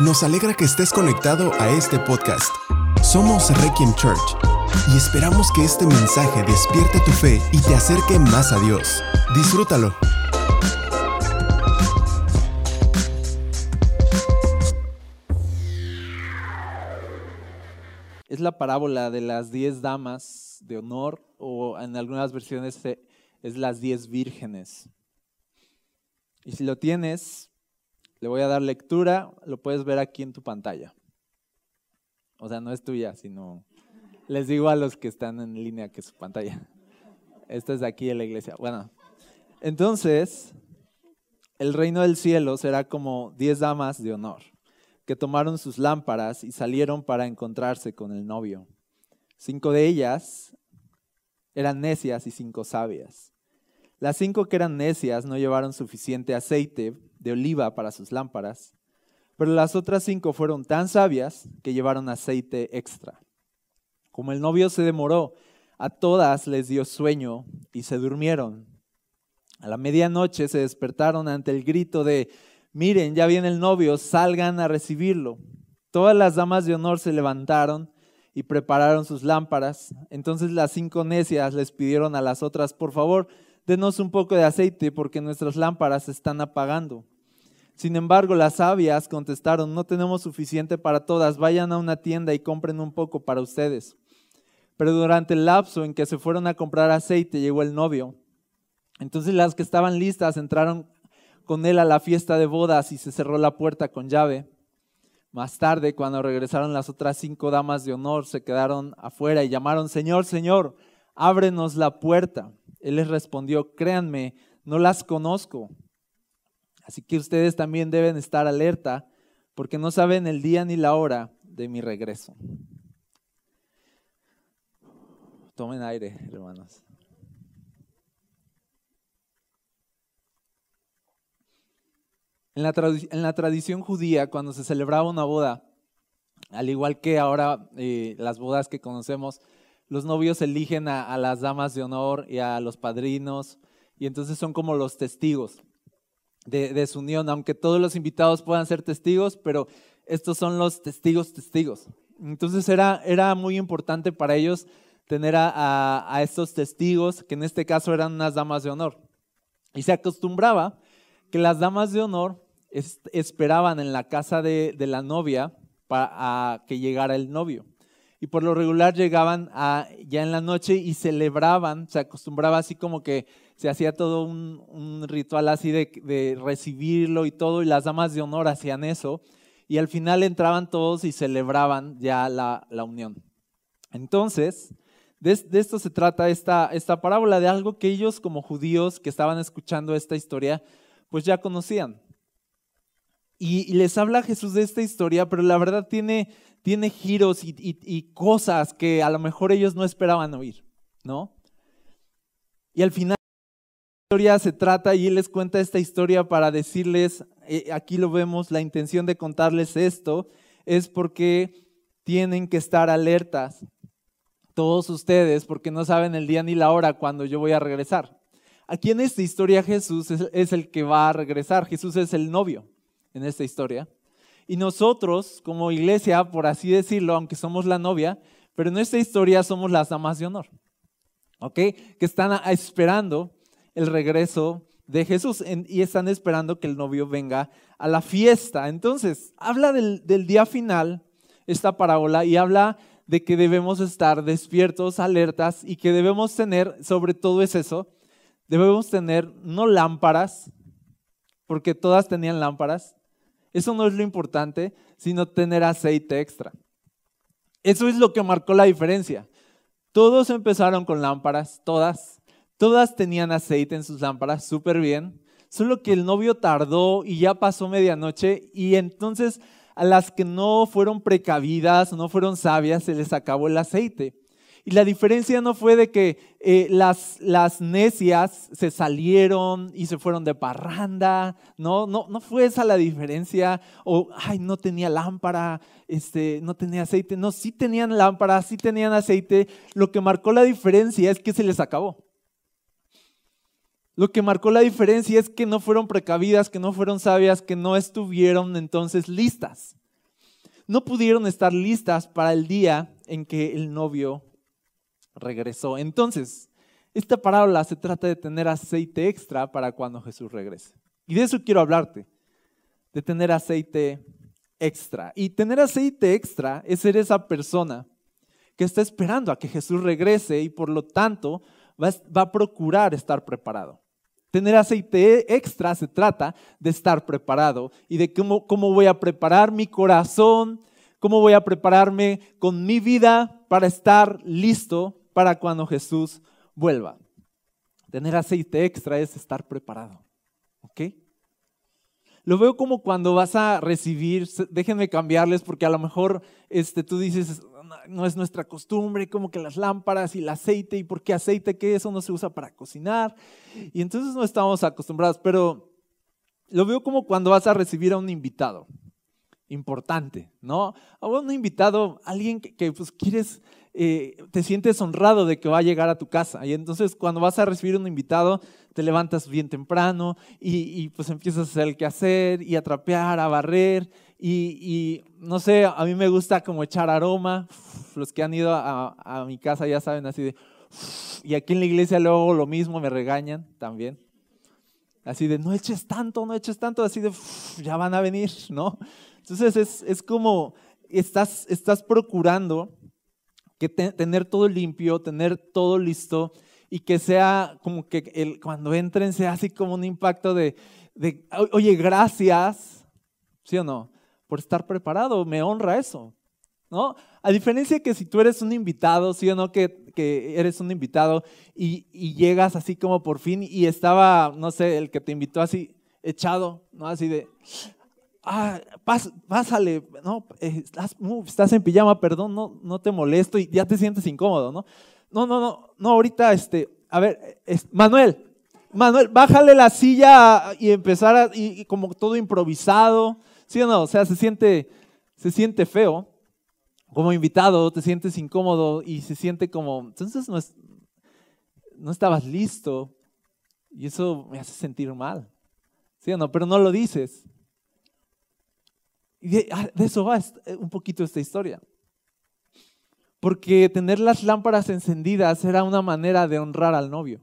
Nos alegra que estés conectado a este podcast. Somos Requiem Church y esperamos que este mensaje despierte tu fe y te acerque más a Dios. Disfrútalo. Es la parábola de las diez damas de honor o en algunas versiones es las diez vírgenes. Y si lo tienes, le voy a dar lectura, lo puedes ver aquí en tu pantalla. O sea, no es tuya, sino les digo a los que están en línea que es su pantalla. Esta es de aquí de la iglesia. Bueno, entonces, el reino del cielo será como diez damas de honor, que tomaron sus lámparas y salieron para encontrarse con el novio. Cinco de ellas eran necias y cinco sabias. Las cinco que eran necias no llevaron suficiente aceite de oliva para sus lámparas, pero las otras cinco fueron tan sabias que llevaron aceite extra. Como el novio se demoró, a todas les dio sueño y se durmieron. A la medianoche se despertaron ante el grito de, miren, ya viene el novio, salgan a recibirlo. Todas las damas de honor se levantaron y prepararon sus lámparas. Entonces las cinco necias les pidieron a las otras, por favor, denos un poco de aceite porque nuestras lámparas se están apagando. Sin embargo, las sabias contestaron, no tenemos suficiente para todas, vayan a una tienda y compren un poco para ustedes. Pero durante el lapso en que se fueron a comprar aceite, llegó el novio. Entonces las que estaban listas entraron con él a la fiesta de bodas y se cerró la puerta con llave. Más tarde, cuando regresaron las otras cinco damas de honor, se quedaron afuera y llamaron, Señor, Señor, ábrenos la puerta. Él les respondió, créanme, no las conozco. Así que ustedes también deben estar alerta porque no saben el día ni la hora de mi regreso. Tomen aire, hermanos. En la, tradición judía, cuando se celebraba una boda, al igual que ahora eh, las bodas que conocemos, los novios eligen a, las damas de honor y a los padrinos, y entonces son como los testigos de, su unión, aunque todos los invitados puedan ser testigos, pero estos son los testigos, testigos. Entonces era, era muy importante para ellos tener a, estos testigos, que en este caso eran unas damas de honor. Y se acostumbraba que las damas de honor esperaban en la casa de, la novia para que llegara el novio. Y por lo regular llegaban ya en la noche y celebraban, se acostumbraba así como que se hacía todo un, ritual así de, recibirlo y todo, y las damas de honor hacían eso, y al final entraban todos y celebraban ya la, unión. Entonces, de, esto se trata esta, esta parábola, de algo que ellos como judíos que estaban escuchando esta historia, pues ya conocían. Y, les habla Jesús de esta historia, pero la verdad tiene, tiene giros y, cosas que a lo mejor ellos no esperaban oír, ¿no? Y al final historia se trata y él les cuenta esta historia para decirles, eh, aquí lo vemos, la intención de contarles esto es porque tienen que estar alertas todos ustedes porque no saben el día ni la hora cuando yo voy a regresar. Aquí en esta historia Jesús es, es el que va a regresar, Jesús es el novio en esta historia. Y nosotros como iglesia, por así decirlo, aunque somos la novia, pero en esta historia somos las damas de honor, ¿ok? Que están esperando el regreso de Jesús y están esperando que el novio venga a la fiesta. Entonces, habla del, día final, esta parábola, y habla de que debemos estar despiertos, alertas y que debemos tener, sobre todo es eso, debemos tener no lámparas, porque todas tenían lámparas, eso no es lo importante, sino tener aceite extra. Eso es lo que marcó la diferencia. Todos empezaron con lámparas, todas, Todas tenían aceite en sus lámparas, súper bien. Solo que el novio tardó y ya pasó medianoche y entonces a las que no fueron precavidas, no fueron sabias, se les acabó el aceite. Y la diferencia no fue de que eh, las, necias se salieron y se fueron de parranda, no, no, no fue esa la diferencia, o, ay, no tenía lámpara, este, no tenía aceite, no, sí tenían lámpara, sí tenían aceite, lo que marcó la diferencia es que se les acabó. Lo que marcó la diferencia es que no fueron precavidas, que no fueron sabias, que no estuvieron entonces listas. no pudieron estar listas para el día en que el novio regresó. Entonces, esta parábola se trata de tener aceite extra para cuando Jesús regrese. Y de eso quiero hablarte, de tener aceite extra. Y tener aceite extra es ser esa persona que está esperando a que Jesús regrese y por lo tanto va, a procurar estar preparado. Tener aceite extra se trata de estar preparado y de cómo, cómo voy a preparar mi corazón, cómo voy a prepararme con mi vida para estar listo para cuando Jesús vuelva. Tener aceite extra es estar preparado. ¿Ok? Lo veo como cuando vas a recibir, déjenme cambiarles porque a lo mejor este, tú dices, no es nuestra costumbre, como que las lámparas y el aceite, y por qué aceite, que eso no se usa para cocinar. Y entonces no estamos acostumbrados, pero lo veo como cuando vas a recibir a un invitado importante, ¿no? A un invitado, alguien que, pues quieres, eh, te sientes honrado de que va a llegar a tu casa. Y entonces cuando vas a recibir un invitado, te levantas bien temprano y, pues empiezas a hacer el quehacer y a trapear, a barrer. Y, no sé, a mí me gusta como echar aroma. Los que han ido a, mi casa ya saben así de... Y aquí en la iglesia luego lo mismo, me regañan también. Así de, no eches tanto, no eches tanto, así de, ya van a venir, ¿no? Entonces es, como estás, estás procurando que tener todo limpio, tener todo listo y que sea como que el, cuando entren sea así como un impacto de, de, oye, gracias, ¿sí o no? Por estar preparado, me honra eso, ¿no? A diferencia que si tú eres un invitado, ¿sí o no? Que, que eres un invitado y, y, llegas así como por fin y estaba, no sé, el que te invitó así echado, ¿no? Así de, ah, pásale, no, eh, estás, en pijama, perdón, no, no te molesto y ya te sientes incómodo, ¿no? No, no, no, ahorita, este, a ver, Manuel, Manuel, bájale la silla y empezar a, y, como todo improvisado, ¿sí o no? O sea, se siente, se siente feo. Como invitado, te sientes incómodo y se siente como, entonces no, es, no estabas listo y eso me hace sentir mal. ¿Sí o no? Pero no lo dices. Y ah, de, eso va eh, un poquito esta historia. Porque tener las lámparas encendidas era una manera de honrar al novio.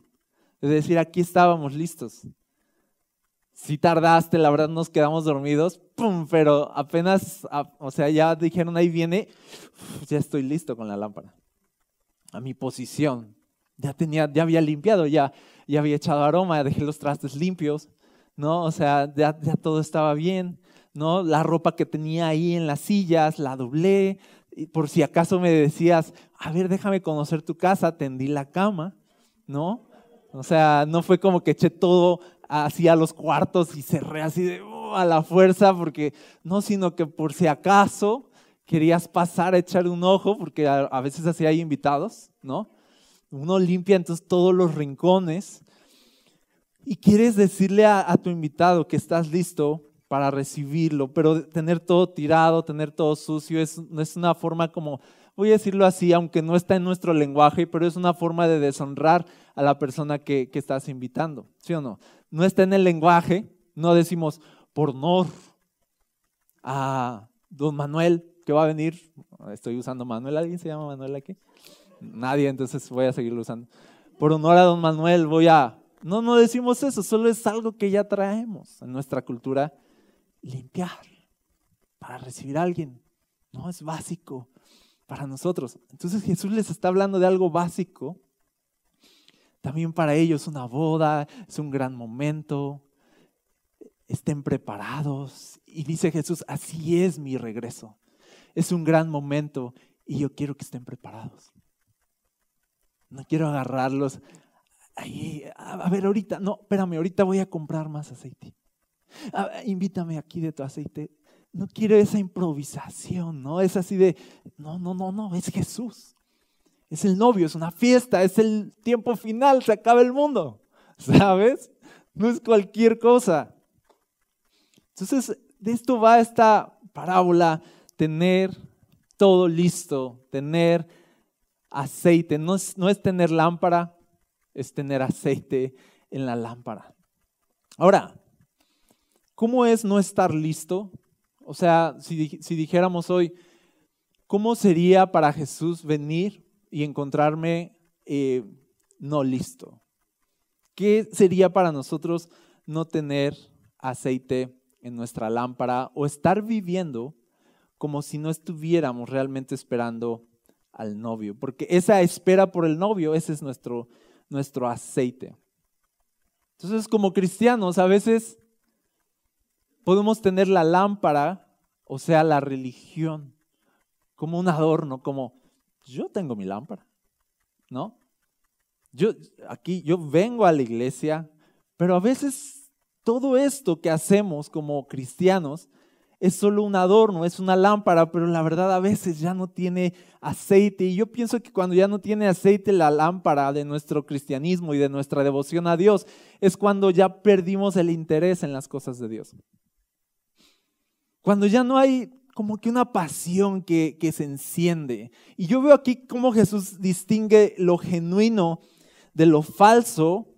De decir, aquí estábamos listos. Si tardaste, la verdad nos quedamos dormidos, pero apenas, o sea, ya dijeron, ahí viene, ya estoy listo con la lámpara. A mi posición. Ya tenía, ya había limpiado, ya, ya había echado aroma, dejé los trastes limpios, ¿no? O sea, ya, ya todo estaba bien. ¿No? La ropa que tenía ahí en las sillas, la doblé. Y por si acaso me decías, a ver, déjame conocer tu casa, tendí la cama, ¿no? O sea, no fue como que eché todo así a los cuartos y cerré así de oh, a la fuerza, porque no, sino que por si acaso querías pasar a echar un ojo, porque a, veces así hay invitados, ¿no? Uno limpia entonces todos los rincones y quieres decirle a tu invitado que estás listo para recibirlo, pero tener todo tirado, tener todo sucio, es, es una forma como, voy a decirlo así, aunque no está en nuestro lenguaje, pero es una forma de deshonrar a la persona que, que estás invitando, ¿sí o no? No está en el lenguaje, no decimos por honor a don Manuel que va a venir, estoy usando Manuel, ¿alguien se llama Manuel aquí? Nadie, entonces voy a seguirlo usando. Por honor a don Manuel voy a... No, no decimos eso, solo es algo que ya traemos en nuestra cultura limpiar para recibir a alguien. No es básico para nosotros. Entonces Jesús les está hablando de algo básico. También para ellos una boda es un gran momento. Estén preparados. Y dice Jesús, así es mi regreso. Es un gran momento y yo quiero que estén preparados. No quiero agarrarlos. a ver, ahorita, no, espérame, ahorita voy a comprar más aceite. Invítame aquí de tu aceite. No quiero esa improvisación, ¿no? Es así de, no, no, no, no, es Jesús. Es el novio, es una fiesta, es el tiempo final, se acaba el mundo, ¿sabes? No es cualquier cosa. Entonces, de esto va esta parábola, tener todo listo, tener aceite. No es, no es tener lámpara, es tener aceite en la lámpara. Ahora, ¿Cómo es no estar listo O sea, si, dijéramos hoy, ¿cómo sería para Jesús venir y encontrarme eh, no listo? ¿Qué sería para nosotros no tener aceite en nuestra lámpara o estar viviendo como si no estuviéramos realmente esperando al novio? Porque esa espera por el novio, ese es nuestro, nuestro aceite. Entonces, como cristianos, a veces podemos tener la lámpara, o sea, la religión, como un adorno, como yo tengo mi lámpara, ¿no? Yo aquí yo vengo a la iglesia, pero a veces todo esto que hacemos como cristianos es solo un adorno, es una lámpara, pero la verdad a veces ya no tiene aceite. Y yo pienso que cuando ya no tiene aceite la lámpara de nuestro cristianismo y de nuestra devoción a Dios, es cuando ya perdimos el interés en las cosas de Dios. Cuando ya no hay como que una pasión que, se enciende. Y yo veo aquí cómo Jesús distingue lo genuino de lo falso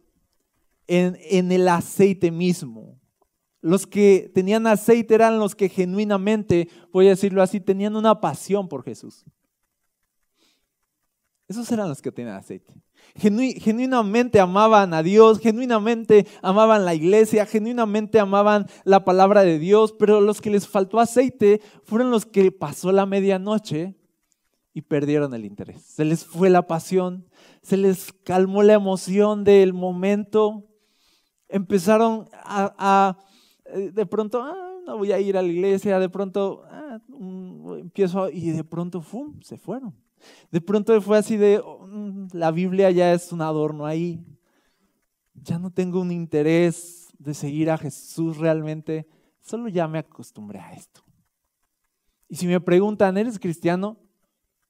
en, en el aceite mismo. Los que tenían aceite eran los que genuinamente, voy a decirlo así, tenían una pasión por Jesús. Esos eran los que tenían aceite. Genuinamente amaban a Dios, genuinamente amaban la iglesia, genuinamente amaban la palabra de Dios, pero los que les faltó aceite fueron los que pasó la medianoche y perdieron el interés. Se les fue la pasión, se les calmó la emoción del momento, empezaron a, eh, de pronto, ah, no voy a ir a la iglesia, de pronto ah, empiezo y de pronto, ¡fum!, se fueron. De pronto fue así de, oh, la Biblia ya es un adorno ahí, ya no tengo un interés de seguir a Jesús realmente, solo ya me acostumbré a esto. Y si me preguntan, ¿eres cristiano?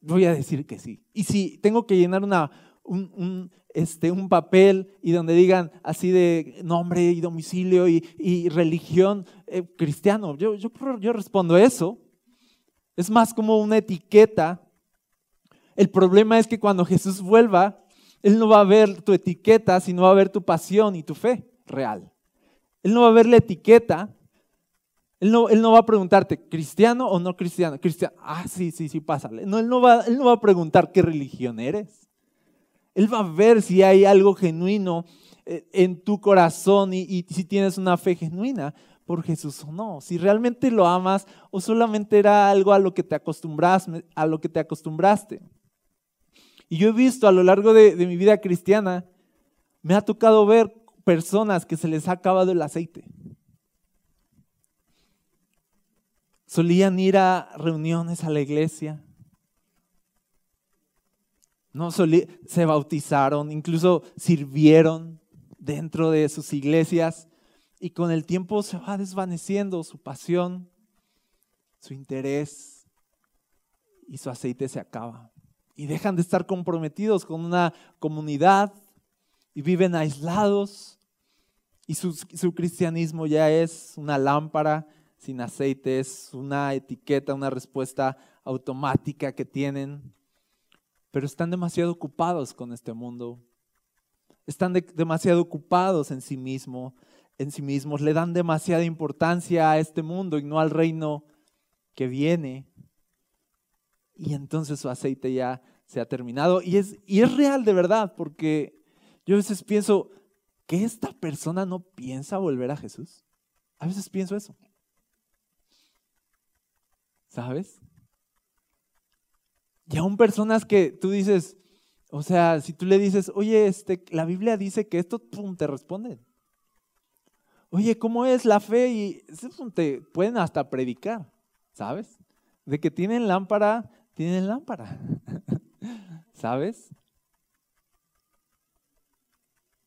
Voy a decir que sí. Y si tengo que llenar una, un, este, un papel y donde digan así de nombre y domicilio y, religión eh, cristiano, yo, yo, yo respondo eso. Es más como una etiqueta. El problema es que cuando Jesús vuelva, Él no va a ver tu etiqueta, sino va a ver tu pasión y tu fe real. Él no va a ver la etiqueta, él no, va a preguntarte, ¿cristiano o no cristiano? Cristiano. Ah, sí, sí, sí, pásale. No, él, no va, él no va a preguntar qué religión eres. Él va a ver si hay algo genuino eh, en tu corazón y, si tienes una fe genuina por Jesús o no. Si realmente lo amas o solamente era algo a lo que te acostumbraste. A lo que te acostumbraste. Y yo he visto a lo largo de, mi vida cristiana, me ha tocado ver personas que se les ha acabado el aceite. Solían ir a reuniones a la iglesia. No se bautizaron, incluso sirvieron dentro de sus iglesias y con el tiempo se va desvaneciendo su pasión, su interés y su aceite se acaba. Y dejan de estar comprometidos con una comunidad y viven aislados y su, su cristianismo ya es una lámpara sin aceite, es una etiqueta, una respuesta automática que tienen, pero están demasiado ocupados con este mundo. Están demasiado ocupados en sí mismos, en sí mismos, le dan demasiada importancia a este mundo y no al reino que viene. Y entonces su aceite ya se ha terminado. Y es, y es real de verdad, porque yo a veces pienso que esta persona no piensa volver a Jesús. A veces pienso eso. ¿Sabes? Y aún personas que tú dices, o sea, si tú le dices, oye, este, la Biblia dice que esto, te responden. Oye, ¿cómo es la fe? Y te pueden hasta predicar, ¿sabes? De que tienen lámpara, tienen lámpara. ¿Sabes?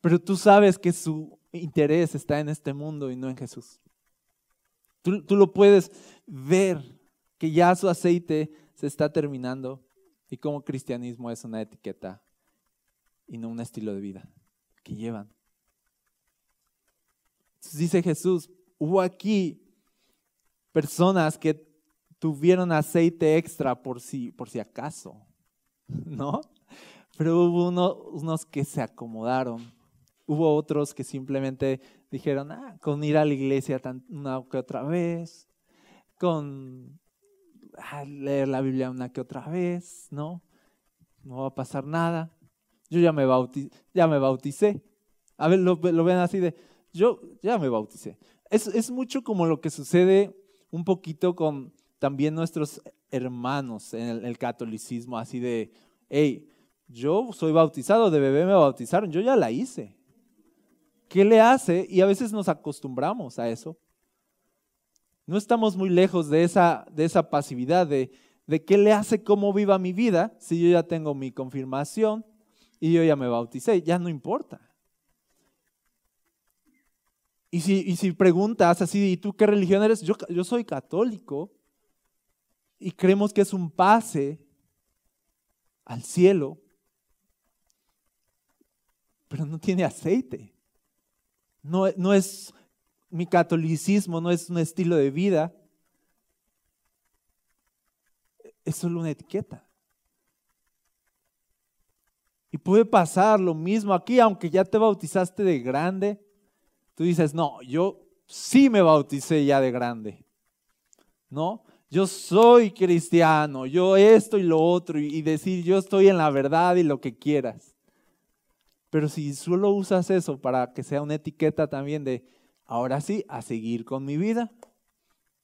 Pero tú sabes que su interés está en este mundo y no en Jesús. Tú, tú lo puedes ver que ya su aceite se está terminando y como cristianismo es una etiqueta y no un estilo de vida que llevan. dice Jesús, hubo aquí personas que tuvieron aceite extra por si, por si acaso, ¿no? Pero hubo unos que se acomodaron. Hubo otros que simplemente dijeron, ah, con ir a la iglesia una que otra vez, con ah, leer la Biblia una que otra vez, ¿no? No va a pasar nada. Yo ya me, ya me bauticé. A ver, lo, ven así de, yo ya me bauticé. Es mucho como lo que sucede un poquito con también nuestros hermanos en el, catolicismo, así de, hey, yo soy bautizado, de bebé me bautizaron, yo ya la hice. ¿Qué le hace? Y a veces nos acostumbramos a eso. No estamos muy lejos de esa, de esa pasividad, de, de qué le hace cómo viva mi vida si yo ya tengo mi confirmación y yo ya me bauticé, ya no importa. Y si, y si preguntas así, ¿y tú qué religión eres? Yo, yo soy católico y creemos que es un pase al cielo, pero no tiene aceite. No, no es mi catolicismo, no es un estilo de vida, es solo una etiqueta. Y puede pasar lo mismo aquí, aunque ya te bautizaste de grande. Tú dices, no, yo sí me bauticé ya de grande. ¿No? Yo soy cristiano, yo esto y lo otro, y decir yo estoy en la verdad y lo que quieras. Pero si solo usas eso para que sea una etiqueta también de, ahora sí, a seguir con mi vida,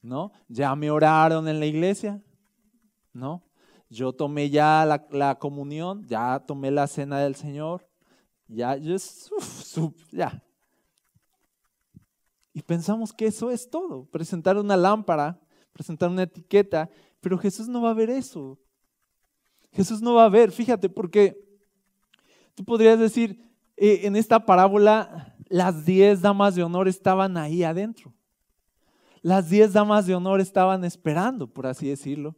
¿no? Ya me oraron en la iglesia, ¿no? Yo tomé ya la, comunión, ya tomé la cena del Señor, ya, ya. Y pensamos que eso es todo, presentar una lámpara presentar una etiqueta, pero Jesús no va a ver eso. Jesús no va a ver, fíjate, porque tú podrías decir, eh, en esta parábola, las diez damas de honor estaban ahí adentro. Las diez damas de honor estaban esperando, por así decirlo.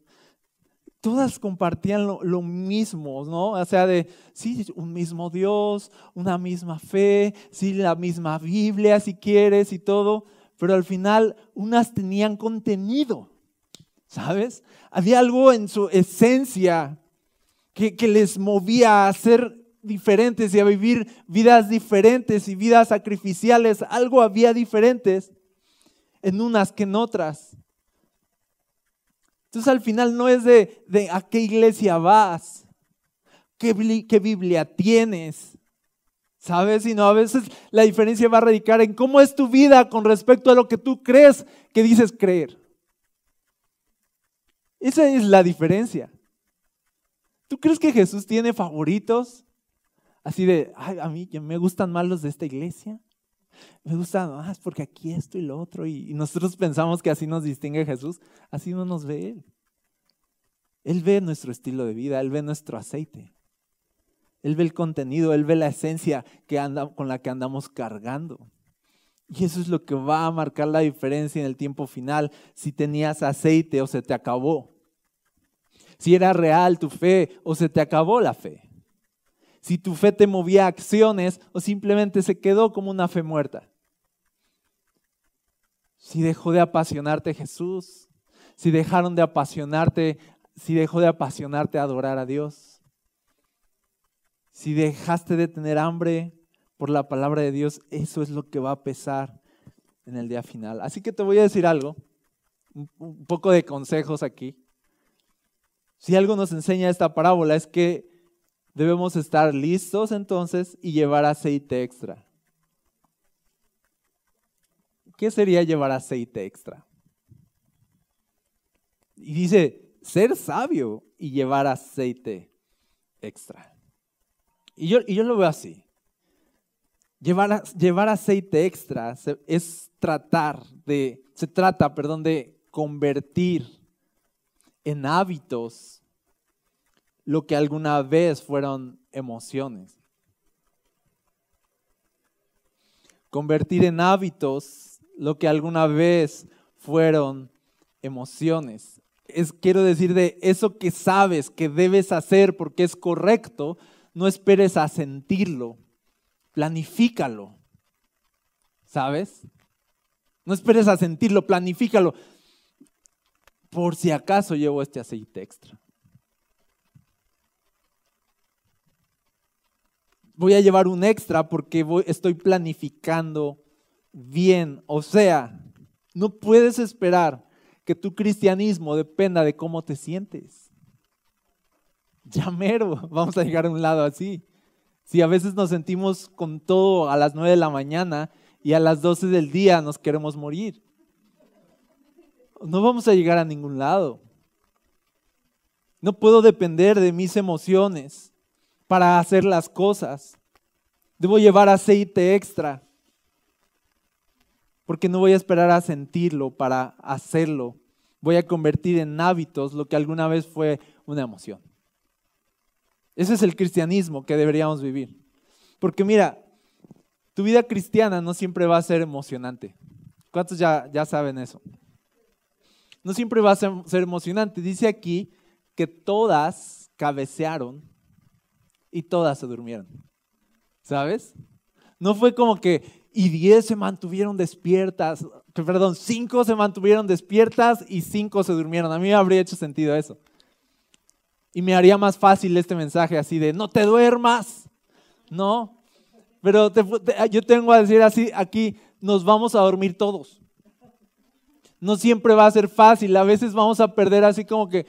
Todas compartían lo, lo, mismo, ¿no? O sea, de, sí, un mismo Dios, una misma fe, sí, la misma Biblia, si quieres, y todo, pero al final unas tenían contenido. ¿Sabes? Había algo en su esencia que, les movía a ser diferentes y a vivir vidas diferentes y vidas sacrificiales. Algo había diferentes en unas que en otras. Entonces al final no es de, a qué iglesia vas, qué, qué Biblia tienes, ¿sabes? Sino a veces la diferencia va a radicar en cómo es tu vida con respecto a lo que tú crees que dices creer. Esa es la diferencia. ¿Tú crees que Jesús tiene favoritos? Así de, Ay, a mí me gustan más los de esta iglesia. Me gustan más porque aquí esto y lo otro. Y, nosotros pensamos que así nos distingue Jesús. Así no nos ve Él. Él ve nuestro estilo de vida, Él ve nuestro aceite. Él ve el contenido, Él ve la esencia que anda, con la que andamos cargando. Y eso es lo que va a marcar la diferencia en el tiempo final, si tenías aceite o se te acabó. Si era real tu fe o se te acabó la fe. Si tu fe te movía a acciones o simplemente se quedó como una fe muerta. Si dejó de apasionarte Jesús, si dejaron de apasionarte, si dejó de apasionarte adorar a Dios. Si dejaste de tener hambre por la palabra de Dios, eso es lo que va a pesar en el día final. Así que te voy a decir algo, un poco de consejos aquí. Si algo nos enseña esta parábola es que debemos estar listos entonces y llevar aceite extra. ¿Qué sería llevar aceite extra? Y dice, ser sabio y llevar aceite extra. Y yo, y yo lo veo así. Llevar, llevar aceite extra es tratar de, se trata, perdón, de convertir en hábitos lo que alguna vez fueron emociones. Convertir en hábitos lo que alguna vez fueron emociones. Es, quiero decir, de eso que sabes que debes hacer porque es correcto, no esperes a sentirlo planifícalo. ¿Sabes? No esperes a sentirlo, planifícalo. Por si acaso llevo este aceite extra. Voy a llevar un extra porque estoy planificando bien. O sea, no puedes esperar que tu cristianismo dependa de cómo te sientes. Ya mero, vamos a llegar a un lado así. Si a veces nos sentimos con todo a las 9 de la mañana y a las 12 del día nos queremos morir, no vamos a llegar a ningún lado. No puedo depender de mis emociones para hacer las cosas. Debo llevar aceite extra porque no voy a esperar a sentirlo para hacerlo. Voy a convertir en hábitos lo que alguna vez fue una emoción. Ese es el cristianismo que deberíamos vivir. Porque mira, tu vida cristiana no siempre va a ser emocionante. ¿Cuántos ya, ya saben eso? No siempre va a ser, emocionante. Dice aquí que todas cabecearon y todas se durmieron. ¿Sabes? No fue como que y diez se mantuvieron despiertas, perdón, cinco se mantuvieron despiertas y cinco se durmieron. A mí me habría hecho sentido eso. Y me haría más fácil este mensaje así de, no te duermas, ¿no? Pero yo tengo a decir así, aquí nos vamos a dormir todos. No siempre va a ser fácil, a veces vamos a perder así como que,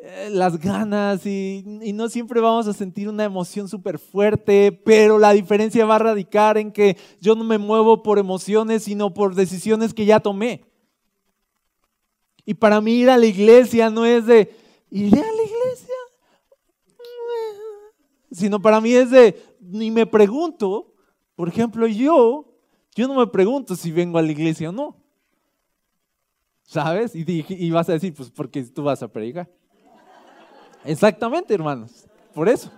eh, las ganas y, no siempre vamos a sentir una emoción súper fuerte, pero la diferencia va a radicar en que yo no me muevo por emociones, sino por decisiones que ya tomé. Y para mí ir a la iglesia no es de, ¿iré a la iglesia? Sino para mí es de, ni me pregunto, por ejemplo, yo, yo no me pregunto si vengo a la iglesia o no. ¿Sabes? Y, y vas a decir, pues porque tú vas a predicar. Exactamente, hermanos. Por eso.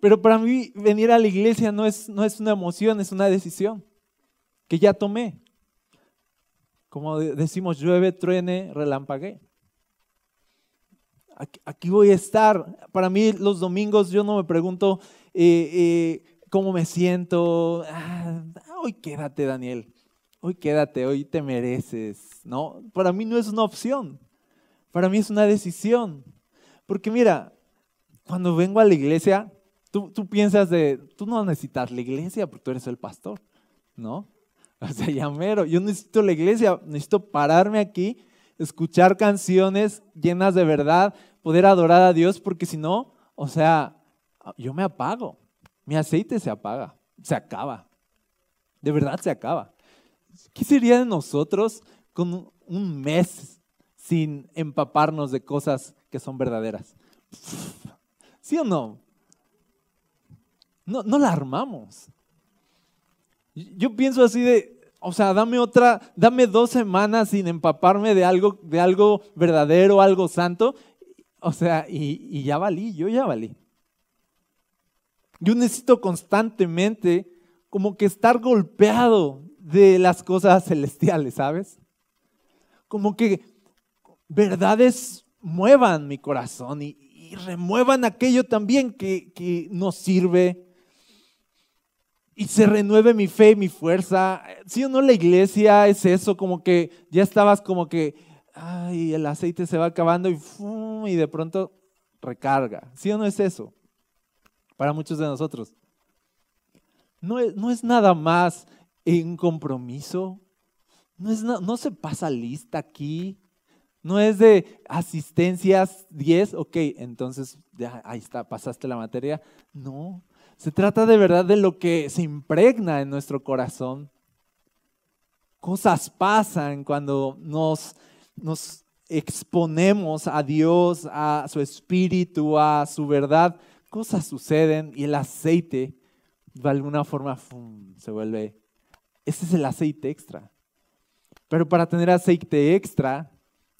Pero para mí venir a la iglesia no es, no es una emoción, es una decisión que ya tomé. Como decimos, llueve, truene, relampague. Aquí, voy a estar. Para mí los domingos yo no me pregunto eh, eh, cómo me siento. Ah, hoy quédate, Daniel. Hoy quédate, hoy te mereces. No, para mí no es una opción. Para mí es una decisión. Porque mira, cuando vengo a la iglesia, tú, piensas de, tú no necesitas la iglesia porque tú eres el pastor, ¿no? O sea, ya mero, yo necesito la iglesia, necesito pararme aquí, escuchar canciones llenas de verdad, poder adorar a Dios, porque si no, o sea, yo me apago, mi aceite se apaga, se acaba, de verdad se acaba. ¿Qué sería de nosotros con un mes sin empaparnos de cosas que son verdaderas. ¿Sí o no? No, no la armamos. Yo pienso así de, o sea, dame otra, dame dos semanas sin empaparme de algo, de algo verdadero, algo santo. O sea, y, ya valí, yo ya valí. Yo necesito constantemente como que estar golpeado de las cosas celestiales, ¿sabes? Como que verdades muevan mi corazón y, remuevan aquello también que, que sirve y se renueve mi fe y mi fuerza. Si o no la iglesia es eso, como que ya estabas como que, ay, el aceite se va acabando y, y de pronto recarga. ¿Sí o no es eso? Para muchos de nosotros. No es, no es nada más un compromiso. No, es, no se pasa lista aquí. No es de asistencias 10, ok, entonces ya, ahí está, pasaste la materia. No, se trata de verdad de lo que se impregna en nuestro corazón. Cosas pasan cuando nos, nos exponemos a Dios, a su espíritu, a su verdad. Cosas suceden y el aceite de alguna forma se vuelve. Ese es el aceite extra. Pero para tener aceite extra,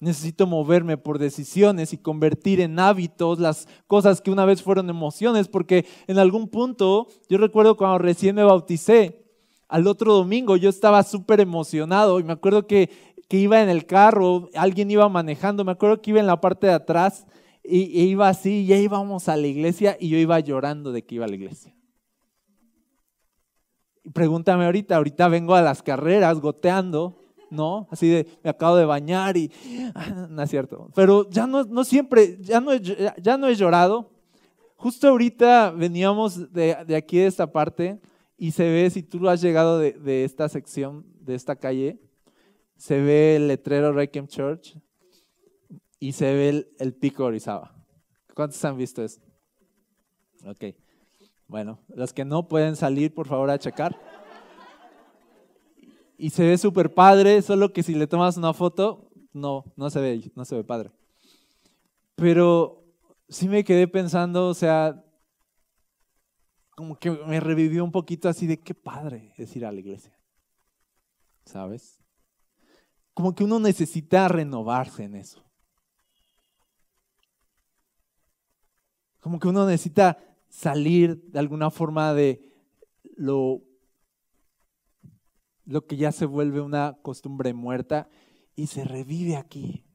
Necesito moverme por decisiones y convertir en hábitos las cosas que una vez fueron emociones, porque en algún punto, yo recuerdo cuando recién me bauticé, al otro domingo yo estaba súper emocionado y me acuerdo que, que, iba en el carro, alguien iba manejando, me acuerdo que iba en la parte de atrás y, iba así, ya íbamos a la iglesia y yo iba llorando de que iba a la iglesia. Y pregúntame ahorita, ahorita vengo a las carreras goteando ¿no? Así de, me acabo de bañar y, ah, no es cierto. Pero ya no, no siempre, ya no, ya no he llorado. Justo ahorita veníamos de, aquí, de esta parte, y se ve, si tú has llegado de esta sección, de esta calle, se ve el letrero Requiem Church y se ve el, el pico Orizaba. ¿Cuántos han visto eso? Ok. Bueno, los que no pueden salir, por favor, a checar. Y se ve súper padre, solo que si le tomas una foto, no, no se ve, no se ve padre. Pero sí me quedé pensando, o sea, como que me revivió un poquito así de qué padre es ir a la iglesia. ¿Sabes? Como que uno necesita renovarse en eso. Como que uno necesita salir de alguna forma de lo, lo que ya se vuelve una costumbre muerta y se revive aquí.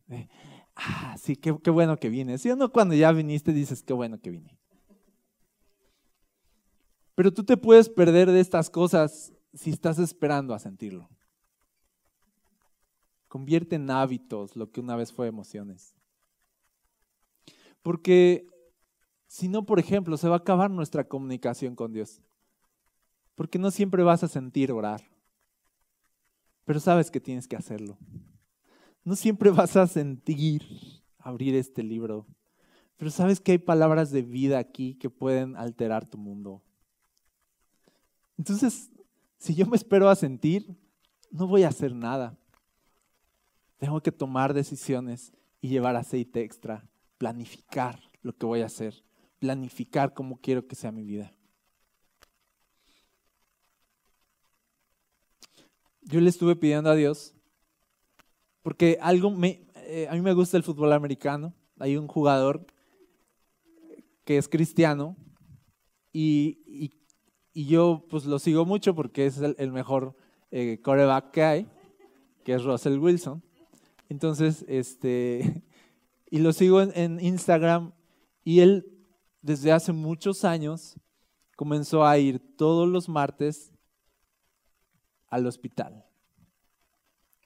ah, sí, qué, bueno que vine. Si no cuando ya viniste dices, qué bueno que vine. Pero tú te puedes perder de estas cosas si estás esperando a sentirlo. Convierte en hábitos lo que una vez fue emociones. Porque si no, por ejemplo, se va a acabar nuestra comunicación con Dios. Porque no siempre vas a sentir orar. Pero sabes que tienes que hacerlo. No siempre vas a sentir abrir este libro. Pero sabes que hay palabras de vida aquí que pueden alterar tu mundo. Entonces, si yo me espero a sentir, no voy a hacer nada. Tengo que tomar decisiones y llevar aceite extra, planificar lo que voy a hacer, planificar cómo quiero que sea mi vida. Yo le estuve pidiendo a Dios, porque algo me, eh, a mí me gusta el fútbol americano. Hay un jugador que es cristiano y, yo pues lo sigo mucho porque es el, mejor eh, coreback que hay, que es Russell Wilson. Entonces, este, y lo sigo en, Instagram y él desde hace muchos años comenzó a ir todos los martes al hospital.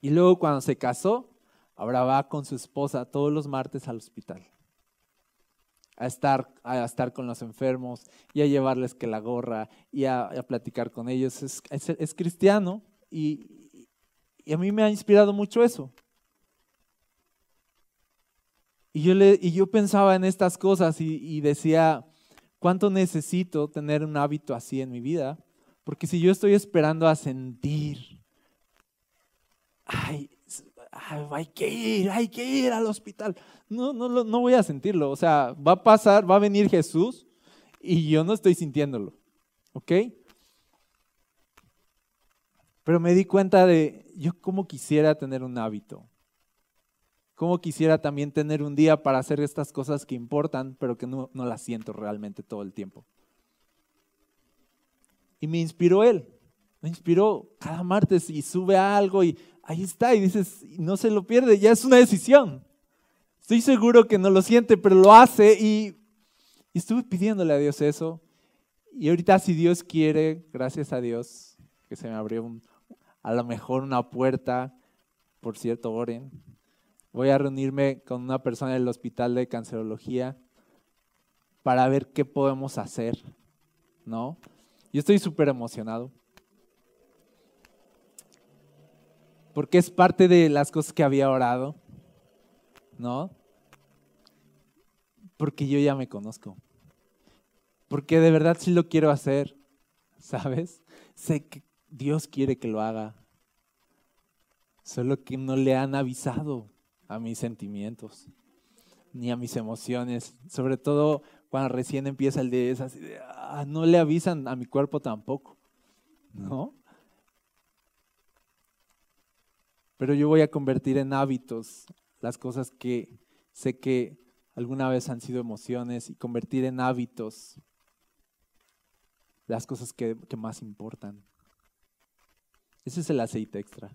Y luego cuando se casó, ahora va con su esposa todos los martes al hospital. A estar, a estar con los enfermos y a llevarles que la gorra y a, platicar con ellos. Es, cristiano y, y a mí me ha inspirado mucho eso. Y yo, y yo pensaba en estas cosas y, decía, ¿cuánto necesito tener un hábito así en mi vida? Porque si yo estoy esperando a sentir, ay, hay que ir, hay que ir al hospital. No, no, no voy a sentirlo. O sea, va a pasar, va a venir Jesús y yo no estoy sintiéndolo. ¿Ok? Pero me di cuenta de, yo cómo quisiera tener un hábito. Cómo quisiera también tener un día para hacer estas cosas que importan, pero que no, las siento realmente todo el tiempo. Y me inspiró él, me inspiró cada martes y sube algo y ahí está y dices, no se lo pierde, ya es una decisión. Estoy seguro que no lo siente, pero lo hace y, y estuve pidiéndole a Dios eso. Y ahorita si Dios quiere, gracias a Dios, que se me abrió a lo mejor una puerta, por cierto, oren, voy a reunirme con una persona del hospital de cancerología para ver qué podemos hacer, ¿no? Yo estoy súper emocionado. Porque es parte de las cosas que había orado, ¿no? Porque yo ya me conozco. Porque de verdad sí lo quiero hacer, ¿sabes? Sé que Dios quiere que lo haga. Solo que no le han avisado a mis sentimientos, ni a mis emociones, sobre todo cuando recién empieza el de, ah, no le avisan a mi cuerpo tampoco, ¿no? Pero yo voy a convertir en hábitos las cosas que sé que alguna vez han sido emociones y convertir en hábitos las cosas que, que más importan. Ese es el aceite extra.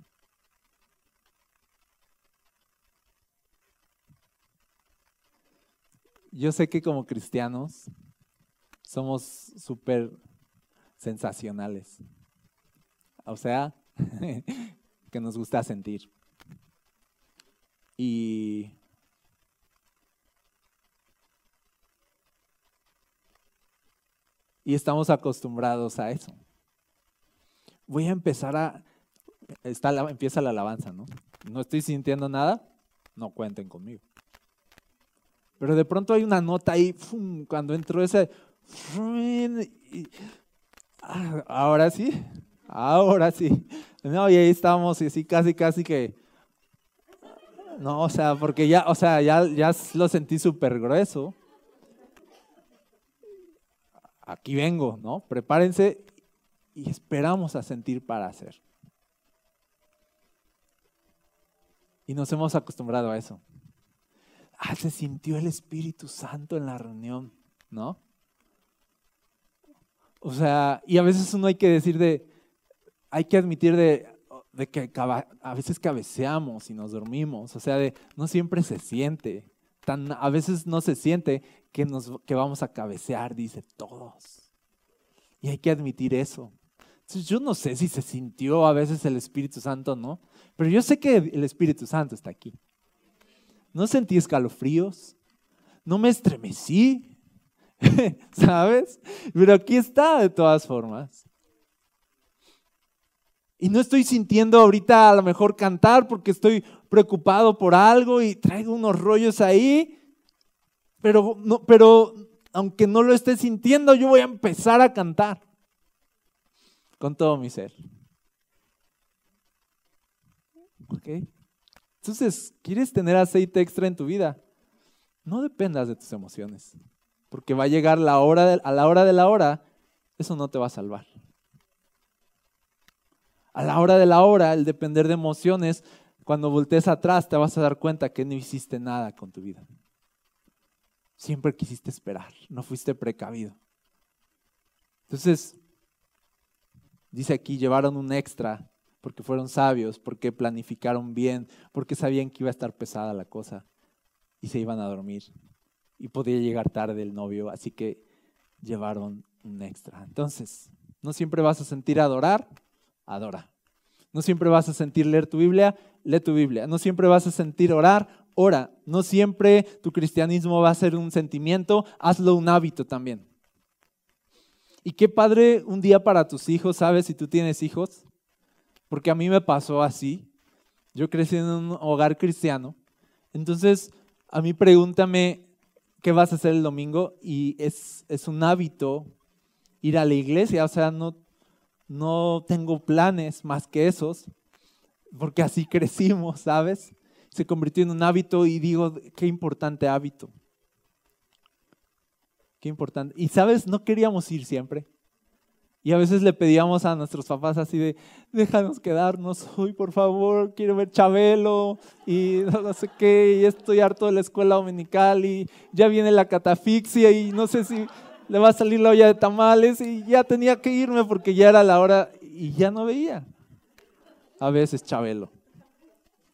Yo sé que como cristianos somos súper sensacionales. O sea, que nos gusta sentir. Y estamos acostumbrados a eso. Voy a empezar a está la- empieza la alabanza, ¿no? No estoy sintiendo nada, no cuenten conmigo. Pero de pronto hay una nota ahí, cuando entró ese... ah, ahora sí, ahora sí. No, y ahí estábamos y así casi, casi que... No, o sea, porque ya, o sea, ya, ya lo sentí súper grueso. Aquí vengo, ¿no? Prepárense y esperamos a sentir para hacer. Y nos hemos acostumbrado a eso. Ah, se sintió el Espíritu Santo en la reunión, ¿no? O sea, y a veces uno hay que decir de, hay que admitir de, que a veces cabeceamos y nos dormimos, o sea, de no siempre se siente, tan, a veces no se siente que, nos, que vamos a cabecear, dice todos. Y hay que admitir eso. Entonces, yo no sé si se sintió a veces el Espíritu Santo no, pero yo sé que el Espíritu Santo está aquí. No sentí escalofríos, no me estremecí, ¿sabes? Pero aquí está de todas formas. Y no estoy sintiendo ahorita a lo mejor cantar porque estoy preocupado por algo y traigo unos rollos ahí, pero, no, pero aunque no lo esté sintiendo, yo voy a empezar a cantar con todo mi ser. ¿Ok? Entonces, ¿quieres tener aceite extra en tu vida? No dependas de tus emociones, porque va a llegar la hora de- a la hora de la hora, eso no te va a salvar. A la hora de la hora, el depender de emociones, cuando voltees atrás te vas a dar cuenta que no hiciste nada con tu vida. Siempre quisiste esperar, no fuiste precavido. Entonces, dice aquí, llevaron un extra porque fueron sabios, porque planificaron bien, porque sabían que iba a estar pesada la cosa y se iban a dormir y podía llegar tarde el novio, así que llevaron un extra. Entonces, no siempre vas a sentir adorar, adora. No siempre vas a sentir leer tu Biblia, lee tu Biblia. No siempre vas a sentir orar, ora. No siempre tu cristianismo va a ser un sentimiento, hazlo un hábito también. Y qué padre un día para tus hijos, ¿sabes? Si tú tienes hijos, porque a mí me pasó así. Yo crecí en un hogar cristiano. Entonces, a mí pregúntame qué vas a hacer el domingo y es, es un hábito ir a la iglesia. O sea, no, no tengo planes más que esos, porque así crecimos, ¿sabes? Se convirtió en un hábito y digo, qué importante hábito. Qué importante. Y sabes, no queríamos ir siempre. Y a veces le pedíamos a nuestros papás así de, déjanos quedarnos hoy, por favor, quiero ver Chabelo y no sé qué, y estoy harto de la escuela dominical y ya viene la catafixia y no sé si le va a salir la olla de tamales y ya tenía que irme porque ya era la hora y ya no veía. A veces Chabelo,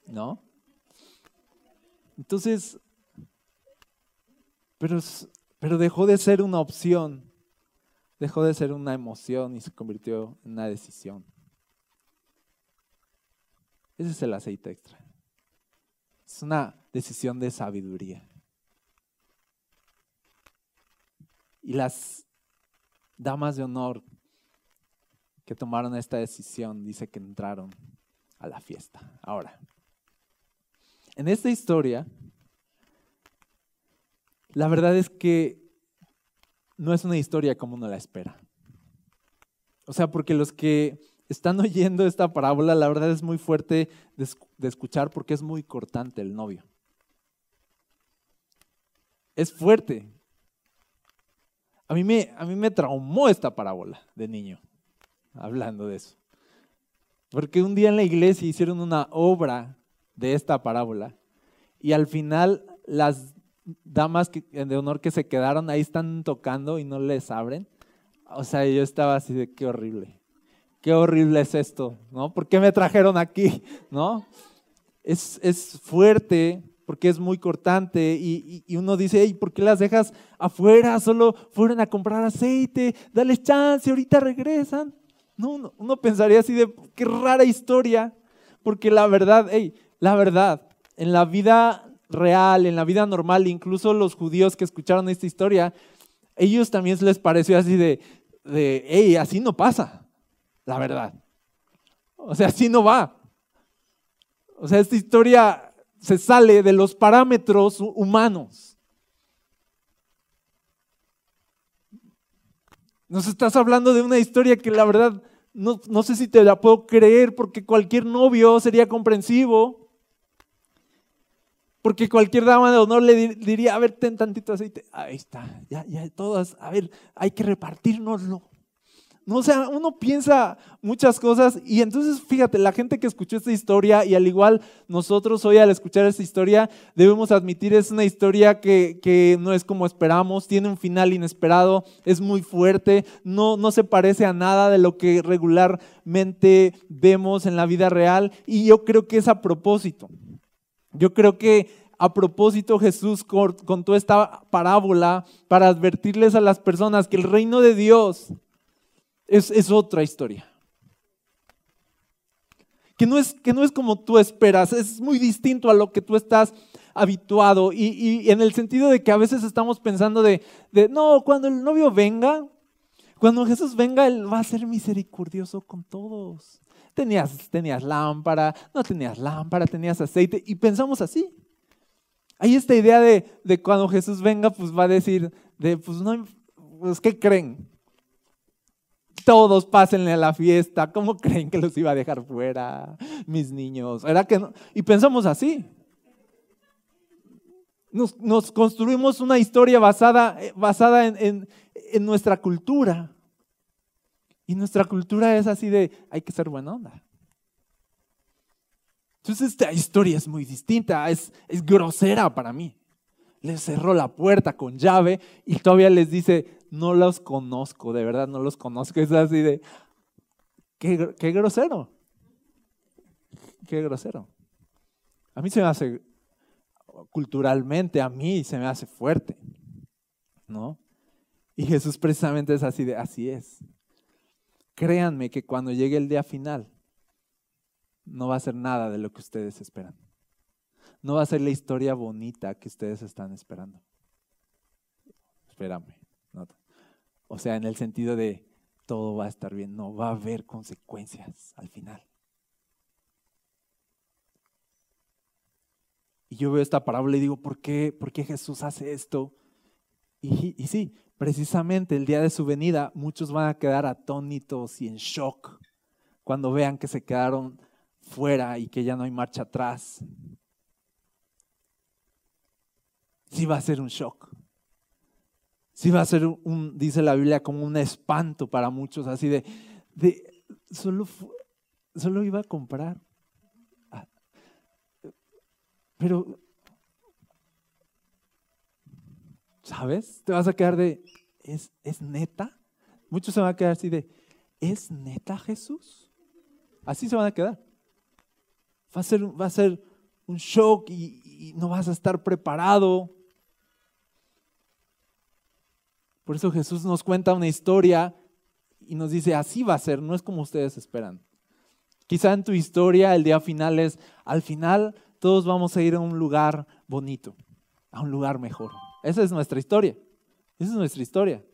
¿no? Entonces, pero, pero dejó de ser una opción dejó de ser una emoción y se convirtió en una decisión. Ese es el aceite extra. Es una decisión de sabiduría. Y las damas de honor que tomaron esta decisión, dice que entraron a la fiesta. Ahora, en esta historia, la verdad es que no es una historia como uno la espera. O sea, porque los que están oyendo esta parábola, la verdad es muy fuerte de, escuchar porque es muy cortante el novio. Es fuerte. A mí, me, a mí me traumó esta parábola de niño, hablando de eso. Porque un día en la iglesia hicieron una obra de esta parábola y al final las damas que, de honor que se quedaron ahí están tocando y no les abren. O sea, yo estaba así de qué horrible. Qué horrible es esto, ¿no? ¿Por qué me trajeron aquí? ¿No? Es, es fuerte porque es muy cortante y, y, y uno dice, hey, ¿por qué las dejas afuera? Solo fueron a comprar aceite, dale chance, ahorita regresan. No, uno, uno pensaría así de, qué rara historia, porque la verdad, hey, la verdad, en la vida real, en la vida normal, incluso los judíos que escucharon esta historia, ellos también les pareció así de, de hey, así no pasa, la verdad. O sea, así no va. O sea, esta historia se sale de los parámetros humanos. Nos estás hablando de una historia que la verdad no, no, sé si te la puedo creer porque cualquier novio sería comprensivo. Porque cualquier dama de honor le diría, a ver, ten tantito aceite. Ahí está, ya, ya todas, a ver, hay que repartirnoslo. No, o sea, uno piensa muchas cosas y entonces fíjate, la gente que escuchó esta historia y al igual nosotros hoy al escuchar esta historia debemos admitir es una historia que, que no es como esperamos, tiene un final inesperado, es muy fuerte, no, no se parece a nada de lo que regularmente vemos en la vida real y yo creo que es a propósito. Yo creo que a propósito Jesús contó esta parábola para advertirles a las personas que el reino de Dios es, otra historia. Que no, es, que no es como tú esperas, es muy distinto a lo que tú estás habituado. Y, en el sentido de que a veces estamos pensando de, de, no, cuando el novio venga, cuando Jesús venga, Él va a ser misericordioso con todos. Tenías, tenías lámpara, no tenías lámpara, tenías aceite, y pensamos así. Hay esta idea de, de cuando Jesús venga, pues va a decir, de, pues no, pues ¿qué creen? todos pásenle a la fiesta, ¿cómo creen que los iba a dejar fuera, mis niños? ¿Era que? Y pensamos así. Nos, construimos una historia basada, eh, basada en, en nuestra cultura. Y nuestra cultura es así de, hay que ser buena onda. Entonces esta historia es muy distinta, es, es grosera para mí. Les cerró la puerta con llave y todavía les dice, no los conozco, de verdad no los conozco. Es así de, qué, grosero, qué grosero. A mí se me hace, culturalmente, a mí se me hace fuerte, ¿no? Y Jesús precisamente es así de, así es. Créanme que cuando llegue el día final, no va a ser nada de lo que ustedes esperan. No va a ser la historia bonita que ustedes están esperando. Espérame. O sea, en el sentido de todo va a estar bien, no, va a haber consecuencias al final. Y yo veo esta parábola y digo, ¿por qué, ¿por qué Jesús hace esto? Y, sí, precisamente el día de su venida, muchos van a quedar atónitos y en shock cuando vean que se quedaron fuera y que ya no hay marcha atrás. Sí va a ser un shock sí va a ser un, dice la Biblia, como un espanto para muchos, así de, de solo, solo iba a comprar. Ah, pero, ¿sabes? Te vas a quedar de, ¿es, es neta? Muchos se van a quedar así de, ¿es neta Jesús? Así se van a quedar. Va a ser, va a ser un shock y no vas a estar preparado. Por eso Jesús nos cuenta una historia y nos dice, así va a ser, no es como ustedes esperan. Quizá en tu historia el día final es, al final todos vamos a ir a un lugar bonito, a un lugar mejor. Esa es nuestra historia. Esa es nuestra historia.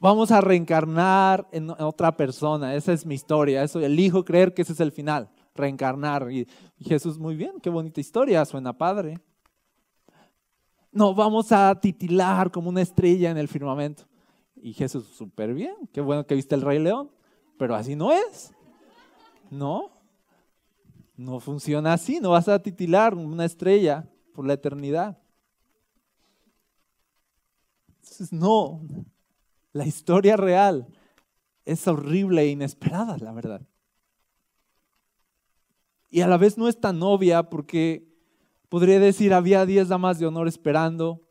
Vamos a reencarnar en otra persona. Esa es mi historia. Eso elijo creer que ese es el final, reencarnar. Y Jesús, muy bien, qué bonita historia, suena padre no vamos a titilar como una estrella en el firmamento. Y Jesús, súper bien, qué bueno que viste el Rey León, pero así no es. No, no funciona así, no vas a titilar una estrella por la eternidad. Entonces, no, la historia real es horrible e inesperada, la verdad. Y a la vez no es tan obvia porque podría decir, había 10 damas de honor esperando,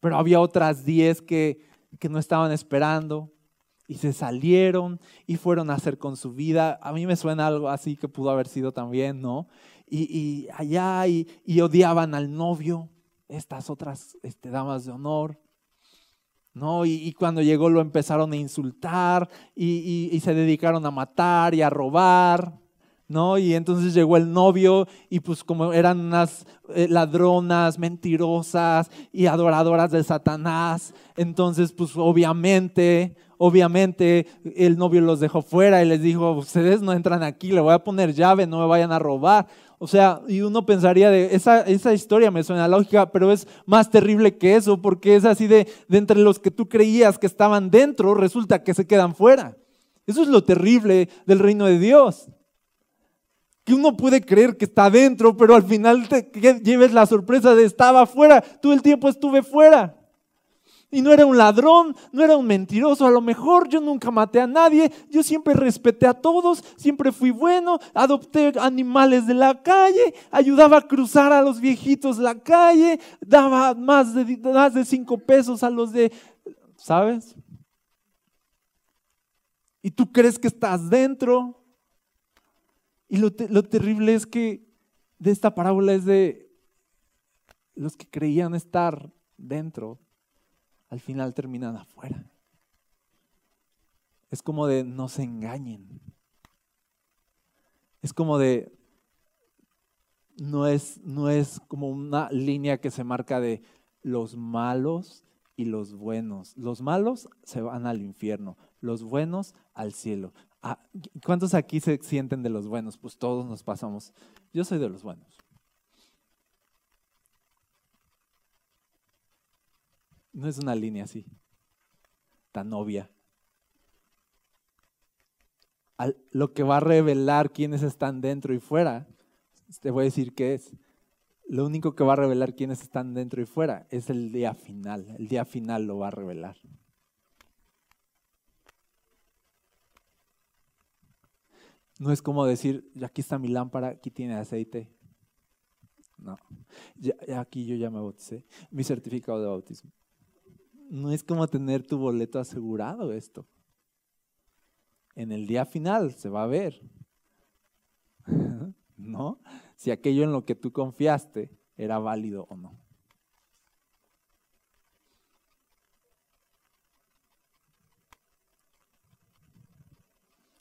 pero había otras 10 que, que no estaban esperando y se salieron y fueron a hacer con su vida. A mí me suena algo así que pudo haber sido también, ¿no? Y, allá y, odiaban al novio, estas otras este, damas de honor. ¿No? Y, cuando llegó lo empezaron a insultar y, se dedicaron a matar y a robar. ¿no? Y entonces llegó el novio y pues como eran unas eh, ladronas, mentirosas y adoradoras de Satanás, entonces pues obviamente, obviamente el novio los dejó fuera y les dijo, ustedes no entran aquí, le voy a poner llave, no me vayan a robar. O sea, y uno pensaría de, esa, esa historia me suena lógica, pero es más terrible que eso, porque es así de, de entre los que tú creías que estaban dentro, resulta que se quedan fuera. Eso es lo terrible del reino de Dios que uno puede creer que está dentro, pero al final te lleves la sorpresa de estaba fuera, todo el tiempo estuve fuera. Y no era un ladrón, no era un mentiroso, a lo mejor yo nunca maté a nadie, yo siempre respeté a todos, siempre fui bueno, adopté animales de la calle, ayudaba a cruzar a los viejitos la calle, daba más de, más de cinco pesos a los de, ¿sabes? Y tú crees que estás dentro, y lo, terrible es que de esta parábola es de los que creían estar dentro, al final terminan afuera. Es como de no se engañen. Es como de no es, no es como una línea que se marca de los malos y los buenos. Los malos se van al infierno, los buenos al cielo. Ah, ¿Cuántos aquí se sienten de los buenos? Pues todos nos pasamos. Yo soy de los buenos. No es una línea así, tan obvia. lo que va a revelar quiénes están dentro y fuera, te voy a decir qué es. Lo único que va a revelar quiénes están dentro y fuera es el día final. El día final lo va a revelar. No es como decir, aquí está mi lámpara, aquí tiene aceite. No, aquí yo ya me bauticé, mi certificado de bautismo. No es como tener tu boleto asegurado esto. En el día final se va a ver. ¿No? Si aquello en lo que tú confiaste era válido o no.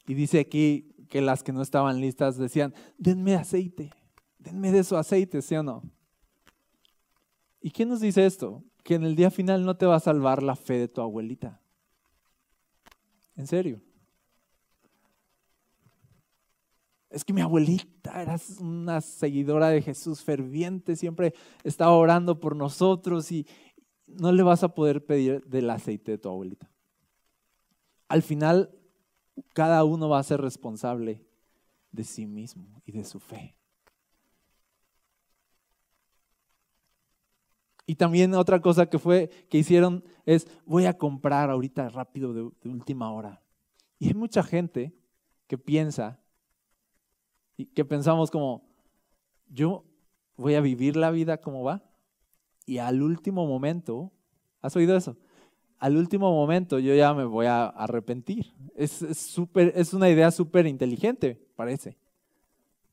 Y dice aquí, que las que no estaban listas decían, denme aceite, denme de su aceite, ¿sí o no? ¿Y quién nos dice esto? Que en el día final no te va a salvar la fe de tu abuelita. ¿En serio? Es que mi abuelita era una seguidora de Jesús ferviente, siempre estaba orando por nosotros y no le vas a poder pedir del aceite de tu abuelita. Al final cada uno va a ser responsable de sí mismo y de su fe. Y también otra cosa que fue que hicieron es voy a comprar ahorita rápido de, última hora. Y hay mucha gente que piensa y que pensamos como yo voy a vivir la vida como va y al último momento, ¿has oído eso? al último momento yo ya me voy a arrepentir. Es, es una idea súper inteligente, parece.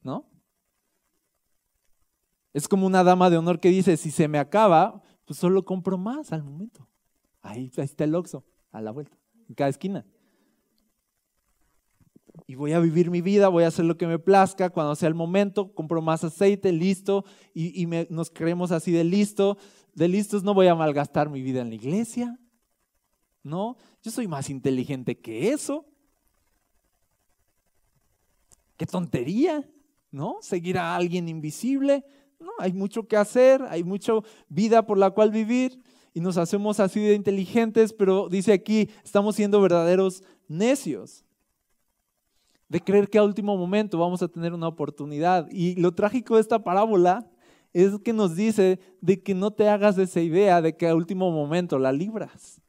¿No? Es como una dama de honor que dice, si se me acaba, pues solo compro más al momento. Ahí, está el Oxxo, a la vuelta, en cada esquina. Y voy a vivir mi vida, voy a hacer lo que me plazca, cuando sea el momento, compro más aceite, listo, y, nos creemos así de listo. De listos no voy a malgastar mi vida en la iglesia, no, yo soy más inteligente que eso. Qué tontería, ¿no? Seguir a alguien invisible. No, hay mucho que hacer, hay mucha vida por la cual vivir y nos hacemos así de inteligentes, pero dice aquí, estamos siendo verdaderos necios de creer que a último momento vamos a tener una oportunidad. Y lo trágico de esta parábola es que nos dice de que no te hagas esa idea de que a último momento la libras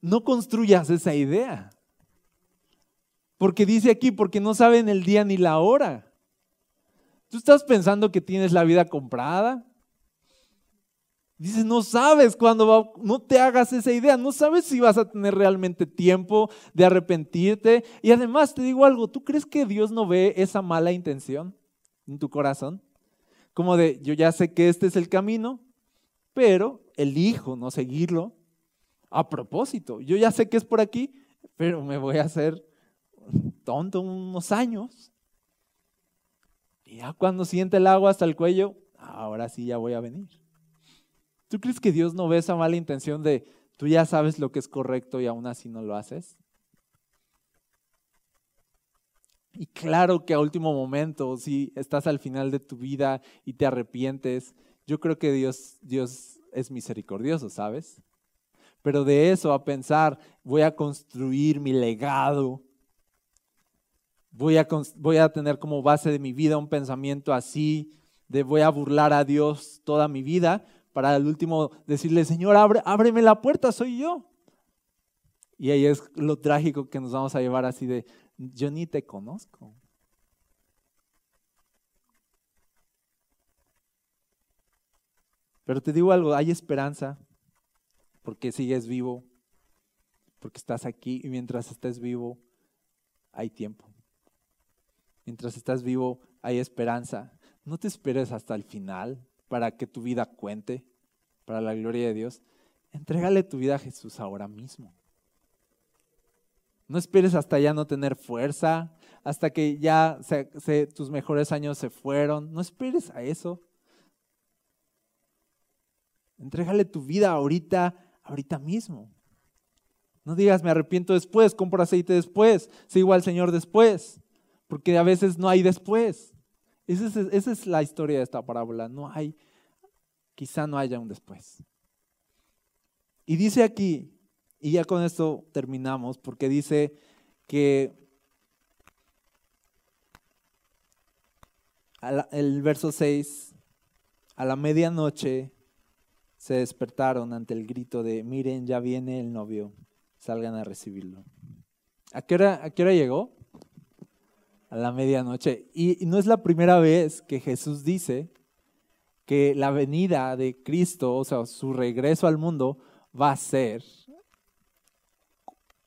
no construyas esa idea. Porque dice aquí, porque no saben el día ni la hora. ¿Tú estás pensando que tienes la vida comprada? Dices, no sabes cuándo va, no te hagas esa idea, no sabes si vas a tener realmente tiempo de arrepentirte. Y además te digo algo, ¿tú crees que Dios no ve esa mala intención en tu corazón? Como de, yo ya sé que este es el camino, pero elijo no seguirlo a propósito. Yo ya sé que es por aquí, pero me voy a hacer tonto unos años Ya cuando siente el agua hasta el cuello, ahora sí ya voy a venir. ¿Tú crees que Dios no ve esa mala intención de tú ya sabes lo que es correcto y aún así no lo haces? Y claro que a último momento, si estás al final de tu vida y te arrepientes, yo creo que Dios, Dios es misericordioso, ¿sabes? Pero de eso a pensar, voy a construir mi legado, voy a, voy a tener como base de mi vida un pensamiento así, de voy a burlar a Dios toda mi vida, para el último decirle, Señor, abre, ábreme la puerta, soy yo. Y ahí es lo trágico que nos vamos a llevar así de, yo ni te conozco. Pero te digo algo, hay esperanza porque sigues vivo, porque estás aquí y mientras estés vivo hay tiempo. Mientras estás vivo hay esperanza. No te esperes hasta el final para que tu vida cuente para la gloria de Dios. Entrégale tu vida a Jesús ahora mismo. No esperes hasta ya no tener fuerza, hasta que ya tus mejores años se fueron. No esperes a eso. Entrégale tu vida ahorita, ahorita mismo. No digas, me arrepiento después, compro aceite después, sigo al Señor después, porque a veces no hay después. Esa es, la historia de esta parábola. No hay, quizá no haya un después. Y dice aquí, y ya con esto terminamos, porque dice que el verso 6, a la medianoche se despertaron ante el grito de, miren, ya viene el novio, salgan a recibirlo. ¿A qué hora, a qué hora llegó? A la medianoche. Y, no es la primera vez que Jesús dice que la venida de Cristo, o sea, su regreso al mundo, va a ser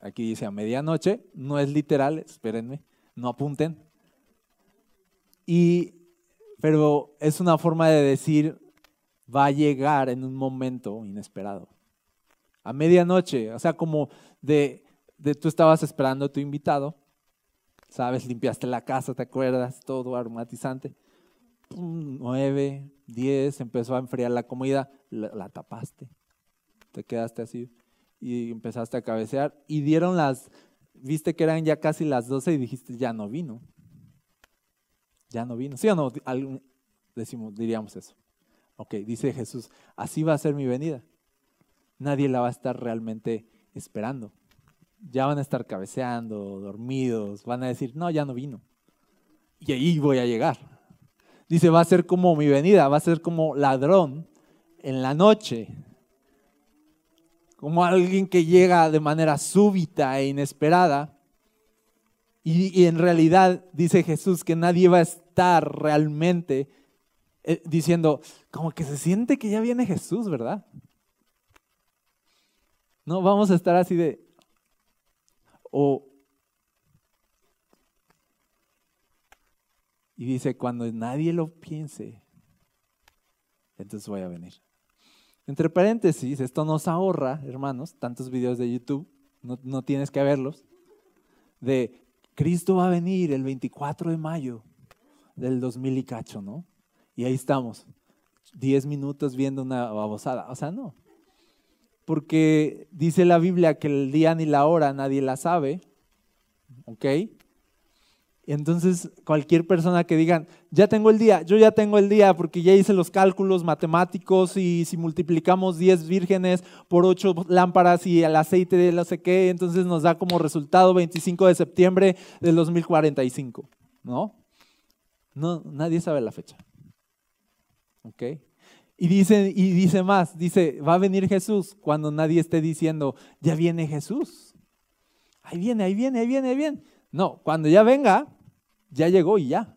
Aquí dice a medianoche, no es literal, espérenme, no apunten. Y, pero es una forma de decir, va a llegar en un momento inesperado. A medianoche, o sea, como de, de tú estabas esperando a tu invitado, sabes, limpiaste la casa, ¿te acuerdas? Todo aromatizante. nueve, diez, empezó a enfriar la comida, la tapaste. Te quedaste así y empezaste a cabecear y dieron las, viste que eran ya casi las 12 y dijiste, ya no vino. Ya no vino. ¿Sí o no? Decimos, diríamos eso. Ok, dice Jesús, así va a ser mi venida. Nadie la va a estar realmente esperando. Ya van a estar cabeceando, dormidos, van a decir, no, ya no vino. Y ahí voy a llegar. Dice, va a ser como mi venida, va a ser como ladrón en la noche como alguien que llega de manera súbita e inesperada. Y, en realidad dice Jesús que nadie va a estar realmente eh, diciendo, como que se siente que ya viene Jesús, ¿verdad? No, vamos a estar así de, o, y dice, cuando nadie lo piense, entonces voy a venir. Entre paréntesis, esto nos ahorra, hermanos, tantos videos de YouTube, no, tienes que verlos, de Cristo va a venir el 24 de mayo del 2000 y cacho, ¿no? Y ahí estamos, 10 minutos viendo una babosada. O sea, no. Porque dice la Biblia que el día ni la hora nadie la sabe, ¿ok? Entonces, cualquier persona que digan, ya tengo el día, yo ya tengo el día porque ya hice los cálculos matemáticos y si multiplicamos 10 vírgenes por 8 lámparas y el aceite de no sé qué, entonces nos da como resultado 25 de septiembre del 2045, ¿no? No, nadie sabe la fecha. ¿Ok? Y dice, y dice más, dice, va a venir Jesús cuando nadie esté diciendo, ya viene Jesús. Ahí viene, ahí viene, ahí viene, ahí viene. No, cuando ya venga, ya llegó y ya.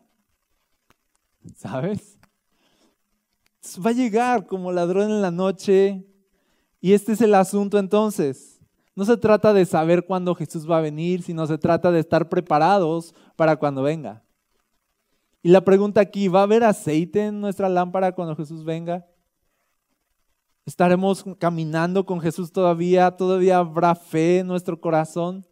¿Sabes? Va a llegar como ladrón en la noche. Y este es el asunto entonces. No se trata de saber cuándo Jesús va a venir, sino se trata de estar preparados para cuando venga. Y la pregunta aquí, ¿va a haber aceite en nuestra lámpara cuando Jesús venga? ¿Estaremos caminando con Jesús todavía? ¿Todavía habrá fe en nuestro corazón?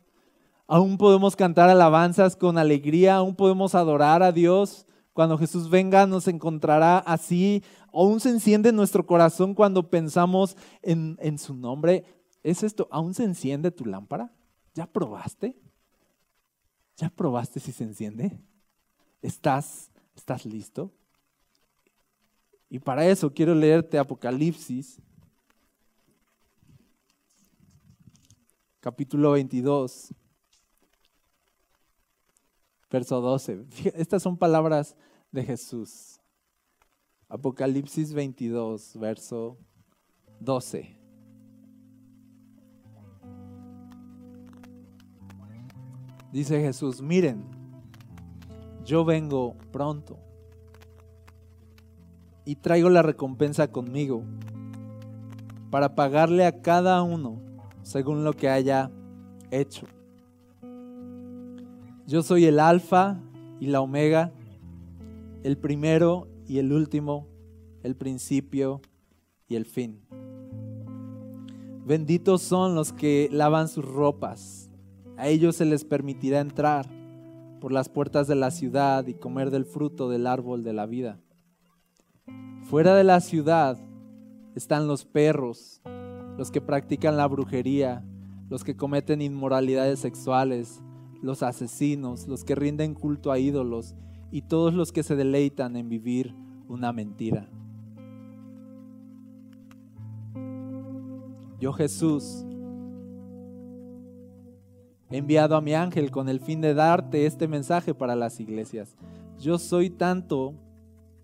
Aún podemos cantar alabanzas con alegría, aún podemos adorar a Dios Cuando Jesús venga nos encontrará así. Aún se enciende nuestro corazón cuando pensamos en, en su nombre. ¿Es esto? ¿Aún se enciende tu lámpara? ¿Ya probaste? ¿Ya probaste si se enciende? ¿Estás, estás listo? Y para eso quiero leerte Apocalipsis, capítulo 22, verso 12. Estas son palabras de Jesús. Apocalipsis 22, verso 12. Dice Jesús, miren, yo vengo pronto y traigo la recompensa conmigo para pagarle a cada uno según lo que haya hecho. Yo soy el alfa y la omega, el primero y el último, el principio y el fin. Benditos son los que lavan sus ropas, a ellos se les permitirá entrar por las puertas de la ciudad y comer del fruto del árbol de la vida. Fuera de la ciudad están los perros, los que practican la brujería, los que cometen inmoralidades sexuales, los asesinos, los que rinden culto a ídolos y todos los que se deleitan en vivir una mentira. Yo Jesús he enviado a mi ángel con el fin de darte este mensaje para las iglesias. Yo soy tanto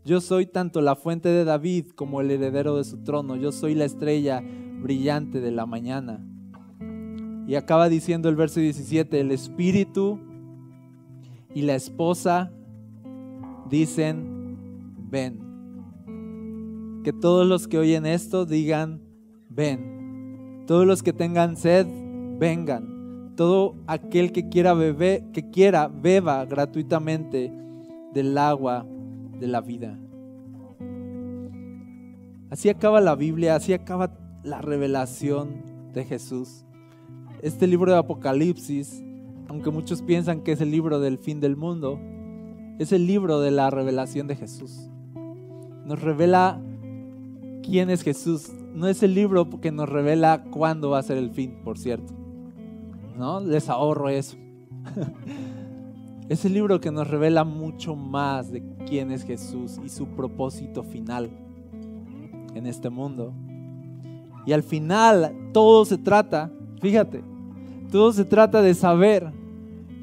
yo soy tanto la fuente de David como el heredero de su trono. Yo soy la estrella brillante de la mañana. Y acaba diciendo el verso 17, el espíritu y la esposa dicen, ven. Que todos los que oyen esto digan, ven. Todos los que tengan sed, vengan. Todo aquel que quiera beber, que quiera beba gratuitamente del agua de la vida. Así acaba la Biblia, así acaba la revelación de Jesús. Este libro de Apocalipsis, aunque muchos piensan que es el libro del fin del mundo, es el libro de la revelación de Jesús. Nos revela quién es Jesús. No es el libro que nos revela cuándo va a ser el fin, por cierto. ¿No? Les ahorro eso. Es el libro que nos revela mucho más de quién es Jesús y su propósito final en este mundo. Y al final todo se trata, fíjate, todo se trata de saber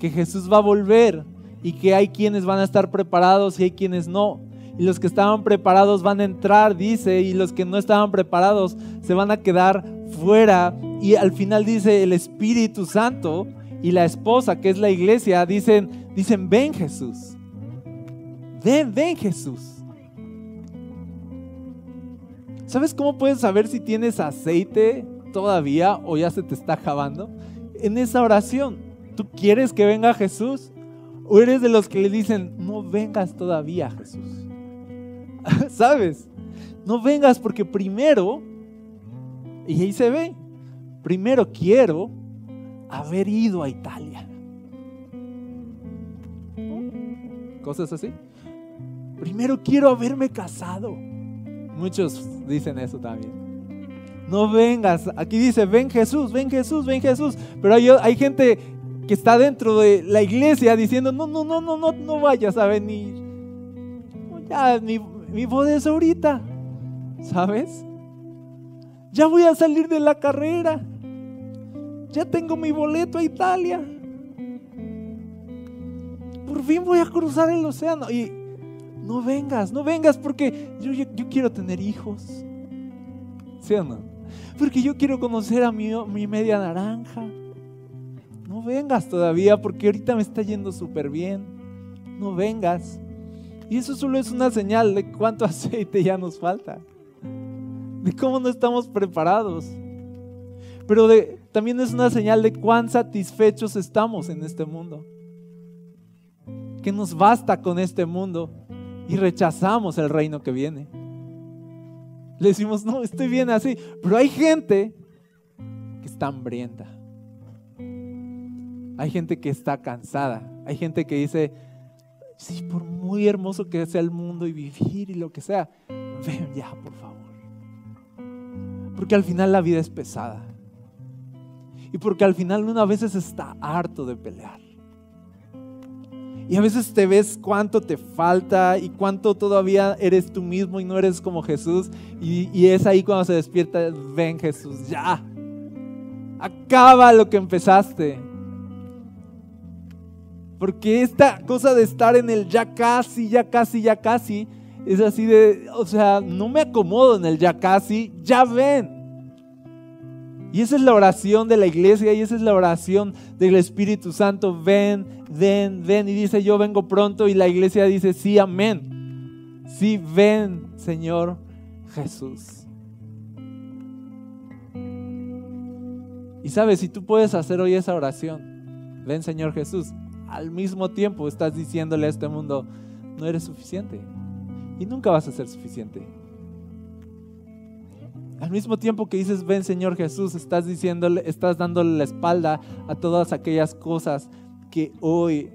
que Jesús va a volver y que hay quienes van a estar preparados y hay quienes no. Y los que estaban preparados van a entrar, dice, y los que no estaban preparados se van a quedar fuera. Y al final dice el Espíritu Santo y la esposa, que es la iglesia, dicen, dicen, ven Jesús. Ven, ven Jesús. ¿Sabes cómo puedes saber si tienes aceite todavía o ya se te está acabando? En esa oración, ¿tú quieres que venga Jesús? ¿O eres de los que le dicen, no vengas todavía Jesús? ¿Sabes? No vengas porque primero, y ahí se ve, primero quiero haber ido a Italia. Cosas así. Primero quiero haberme casado. Muchos dicen eso también. No vengas. Aquí dice, ven Jesús, ven Jesús, ven Jesús. Pero hay, hay gente que está dentro de la iglesia diciendo, no, no, no, no, no, no vayas a venir. Ya, mi, mi boda es ahorita. ¿Sabes? Ya voy a salir de la carrera ya tengo mi boleto a Italia. Por fin voy a cruzar el océano. Y no vengas, no vengas porque yo, yo, quiero tener hijos. ¿Sí o no? Porque yo quiero conocer a mi, mi media naranja. No vengas todavía porque ahorita me está yendo súper bien. No vengas. Y eso solo es una señal de cuánto aceite ya nos falta. De cómo no estamos preparados. Pero también es una señal de cuán satisfechos estamos en este mundo. Que nos basta con este mundo y rechazamos el reino que viene. Le decimos, no, estoy bien así. Pero hay gente que está hambrienta. Hay gente que está cansada. Hay gente que dice, Sí, por muy hermoso que sea el mundo y vivir y lo que sea, ven ya, por favor. Porque al final la vida es pesada. Y porque al final uno a veces está harto de pelear. Y a veces te ves cuánto te falta y cuánto todavía eres tú mismo y no eres como Jesús. Y, y, es ahí cuando se despierta, ven Jesús, ya. Acaba lo que empezaste. Porque esta cosa de estar en el ya casi, ya casi, ya casi, es así de, o sea, no me acomodo en el ya casi, ya ven. Y esa es la oración de la iglesia y esa es la oración del Espíritu Santo. Ven, ven, ven. Y dice, yo vengo pronto. Y la iglesia dice, sí, amén. Sí, ven, Señor Jesús. Y sabes, si tú puedes hacer hoy esa oración, ven, Señor Jesús, al mismo tiempo estás diciéndole a este mundo, no eres suficiente. Y nunca vas a ser suficiente. Al mismo tiempo que dices, ven Señor Jesús, estás diciéndole, estás dándole la espalda a todas aquellas cosas que hoy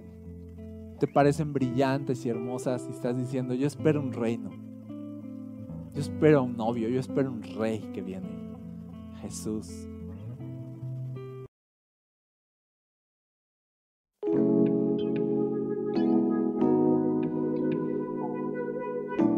te parecen brillantes y hermosas y estás diciendo, yo espero un reino. Yo espero un novio, yo espero un rey que viene. Jesús.